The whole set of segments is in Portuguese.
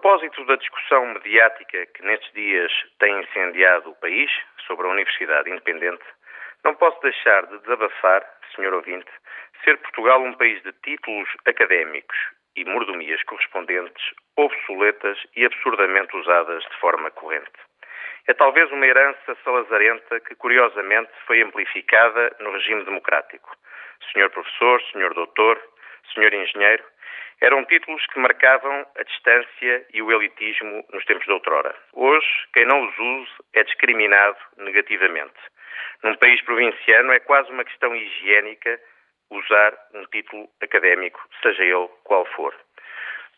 Propósito da discussão mediática que nestes dias tem incendiado o país sobre a Universidade Independente, não posso deixar de desabafar, senhor ouvinte, ser Portugal um país de títulos académicos e mordomias correspondentes obsoletas e absurdamente usadas de forma corrente. É talvez uma herança salazarenta que, curiosamente, foi amplificada no regime democrático. Senhor professor, senhor doutor, senhor engenheiro, eram títulos que marcavam a distância e o elitismo nos tempos de outrora. Hoje, quem não os use é discriminado negativamente. Num país provinciano é quase uma questão higiênica usar um título académico, seja ele qual for.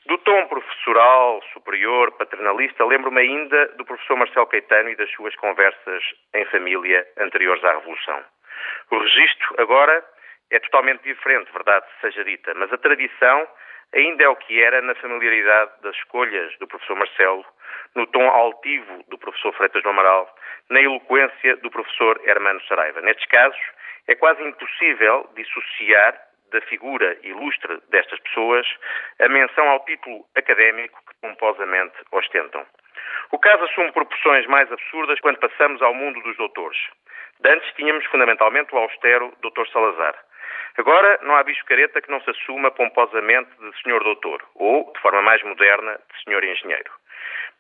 Do tom professoral, superior, paternalista, lembro-me ainda do professor Marcelo Caetano e das suas conversas em família anteriores à Revolução. O registro agora é totalmente diferente, verdade seja dita, mas a tradição ainda é o que era na familiaridade das escolhas do professor Marcelo, no tom altivo do professor Freitas do Amaral, na eloquência do professor Hermano Saraiva. Nestes casos, é quase impossível dissociar da figura ilustre destas pessoas a menção ao título académico que pomposamente ostentam. O caso assume proporções mais absurdas quando passamos ao mundo dos doutores. De antes tínhamos fundamentalmente o austero Dr. Salazar. Agora não há bicho careta que não se assuma pomposamente de senhor doutor, ou, de forma mais moderna, de senhor engenheiro.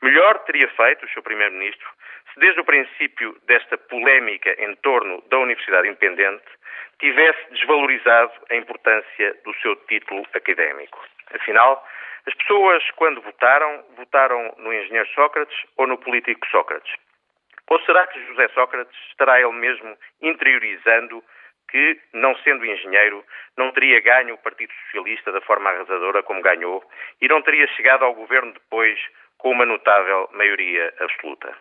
Melhor teria feito o seu primeiro-ministro se desde o princípio desta polémica em torno da Universidade Independente tivesse desvalorizado a importância do seu título académico. Afinal, as pessoas, quando votaram, votaram no engenheiro Sócrates ou no político Sócrates? Ou será que José Sócrates estará ele mesmo interiorizando que, não sendo engenheiro, não teria ganho o Partido Socialista da forma arrasadora como ganhou e não teria chegado ao governo depois com uma notável maioria absoluta.